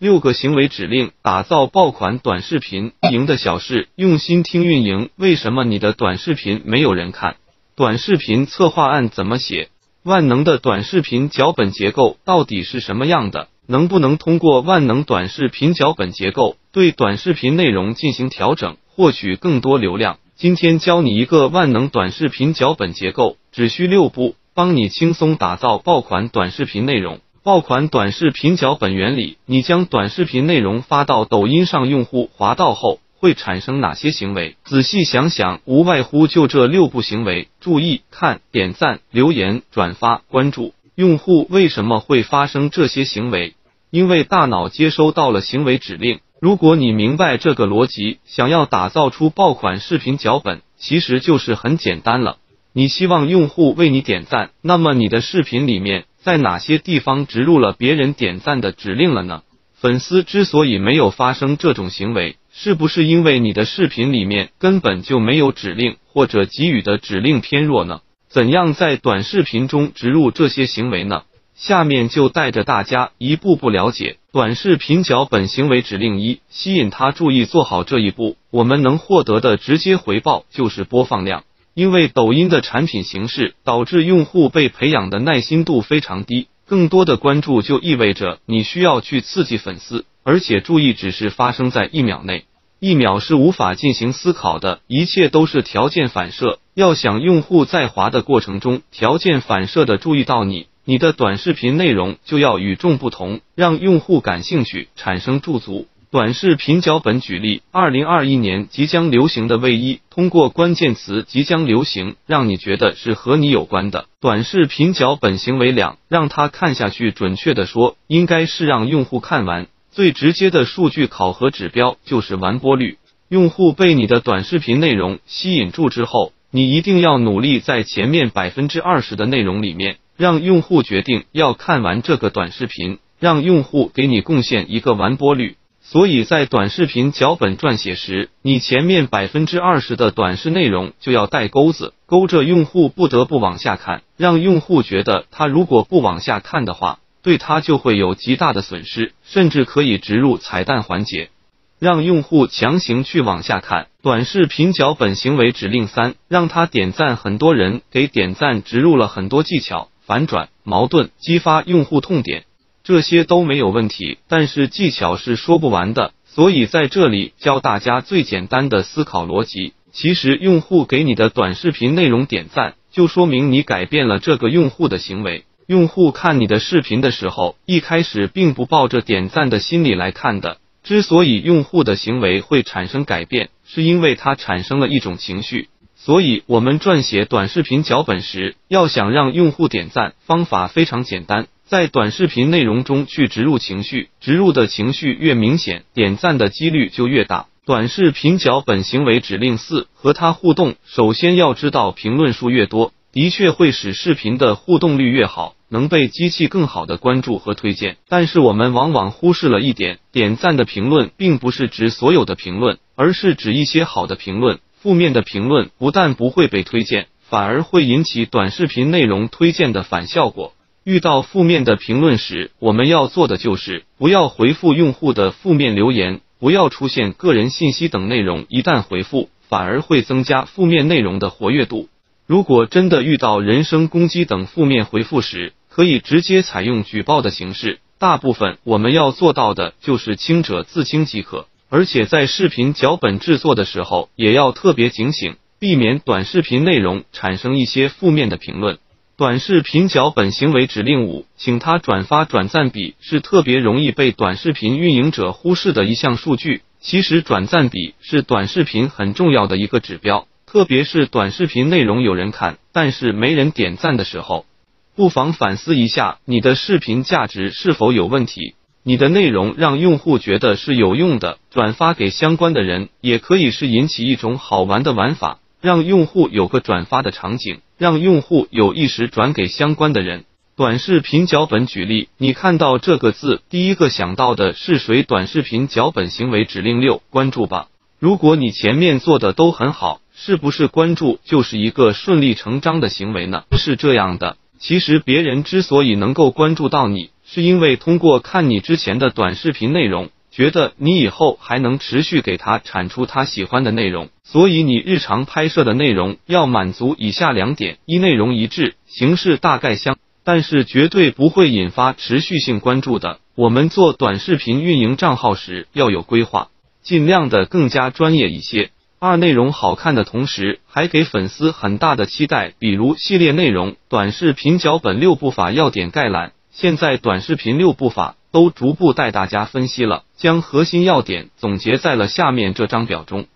六个行为指令，打造爆款短视频。赢的小事，用心听运营。为什么你的短视频没有人看？短视频策划案怎么写？万能的短视频脚本结构到底是什么样的？能不能通过万能短视频脚本结构对短视频内容进行调整，获取更多流量？今天教你一个万能短视频脚本结构，只需六步，帮你轻松打造爆款短视频内容。爆款短视频脚本原理：你将短视频内容发到抖音上，用户滑到后会产生哪些行为？仔细想想，无外乎就这六步行为。注意看、点赞、留言、转发、关注。用户为什么会发生这些行为？因为大脑接收到了行为指令。如果你明白这个逻辑，想要打造出爆款视频脚本，其实就是很简单了。你希望用户为你点赞，那么你的视频里面。在哪些地方植入了别人点赞的指令了呢？粉丝之所以没有发生这种行为，是不是因为你的视频里面根本就没有指令，或者给予的指令偏弱呢？怎样在短视频中植入这些行为呢？下面就带着大家一步步了解短视频脚本行为指令一，吸引他注意。做好这一步，我们能获得的直接回报就是播放量。因为抖音的产品形式导致用户被培养的耐心度非常低，更多的关注就意味着你需要去刺激粉丝，而且注意只是发生在一秒内，一秒是无法进行思考的，一切都是条件反射。要想用户在滑的过程中条件反射的注意到你，你的短视频内容就要与众不同，让用户感兴趣，产生驻足。短视频脚本举例：二零二一年即将流行的卫衣，通过关键词“即将流行”，让你觉得是和你有关的。短视频脚本行为两，让他看下去。准确的说，应该是让用户看完。最直接的数据考核指标就是完播率。用户被你的短视频内容吸引住之后，你一定要努力在前面百分之二十的内容里面，让用户决定要看完这个短视频，让用户给你贡献一个完播率。所以在短视频脚本撰写时，你前面百分之二十的短视内容就要带钩子，勾着用户不得不往下看，让用户觉得他如果不往下看的话，对他就会有极大的损失，甚至可以植入彩蛋环节，让用户强行去往下看。短视频脚本行为指令三，让他点赞，很多人给点赞植入了很多技巧，反转、矛盾、激发用户痛点。这些都没有问题，但是技巧是说不完的，所以在这里教大家最简单的思考逻辑。其实用户给你的短视频内容点赞，就说明你改变了这个用户的行为。用户看你的视频的时候，一开始并不抱着点赞的心理来看的。之所以用户的行为会产生改变，是因为他产生了一种情绪。所以，我们撰写短视频脚本时，要想让用户点赞，方法非常简单。在短视频内容中去植入情绪，植入的情绪越明显，点赞的几率就越大。短视频脚本行为指令四：和他互动。首先要知道，评论数越多，的确会使视频的互动率越好，能被机器更好的关注和推荐。但是我们往往忽视了一点，点赞的评论并不是指所有的评论，而是指一些好的评论。负面的评论不但不会被推荐，反而会引起短视频内容推荐的反效果。遇到负面的评论时，我们要做的就是不要回复用户的负面留言，不要出现个人信息等内容。一旦回复，反而会增加负面内容的活跃度。如果真的遇到人身攻击等负面回复时，可以直接采用举报的形式。大部分我们要做到的就是清者自清即可。而且在视频脚本制作的时候，也要特别警醒，避免短视频内容产生一些负面的评论。短视频脚本行为指令五，请他转发转赞比是特别容易被短视频运营者忽视的一项数据。其实转赞比是短视频很重要的一个指标，特别是短视频内容有人看，但是没人点赞的时候，不妨反思一下你的视频价值是否有问题。你的内容让用户觉得是有用的，转发给相关的人，也可以是引起一种好玩的玩法。让用户有个转发的场景，让用户有意识转给相关的人。短视频脚本举例，你看到这个字，第一个想到的是谁？短视频脚本行为指令六：关注吧。如果你前面做的都很好，是不是关注就是一个顺理成章的行为呢？是这样的，其实别人之所以能够关注到你，是因为通过看你之前的短视频内容，觉得你以后还能持续给他产出他喜欢的内容，所以你日常拍摄的内容要满足以下两点：一、内容一致，形式大概相，但是绝对不会引发持续性关注的。我们做短视频运营账号时要有规划，尽量的更加专业一些。二内容好看的同时，还给粉丝很大的期待，比如系列内容、短视频脚本六步法要点概览。现在短视频六步法都逐步带大家分析了，将核心要点总结在了下面这张表中。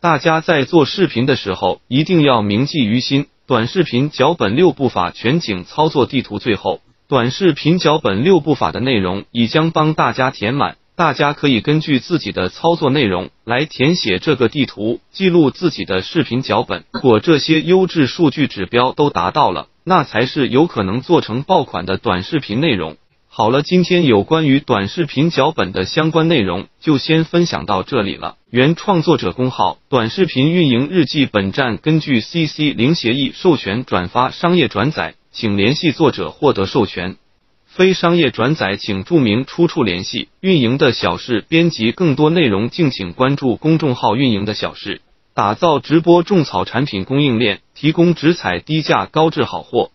大家在做视频的时候一定要铭记于心。短视频脚本六步法全景操作地图，最后短视频脚本六步法的内容已将帮大家填满。大家可以根据自己的操作内容来填写这个地图，记录自己的视频脚本。如果这些优质数据指标都达到了，那才是有可能做成爆款的短视频内容。好了，今天有关于短视频脚本的相关内容就先分享到这里了。原创作者公号：短视频运营日记。本站根据 CC 零协议授权转发商业转载，请联系作者获得授权。非商业转载，请注明出处联系。运营的小事编辑，更多内容敬请关注公众号“运营的小事”，打造直播种草产品供应链，提供直采低价高质好货。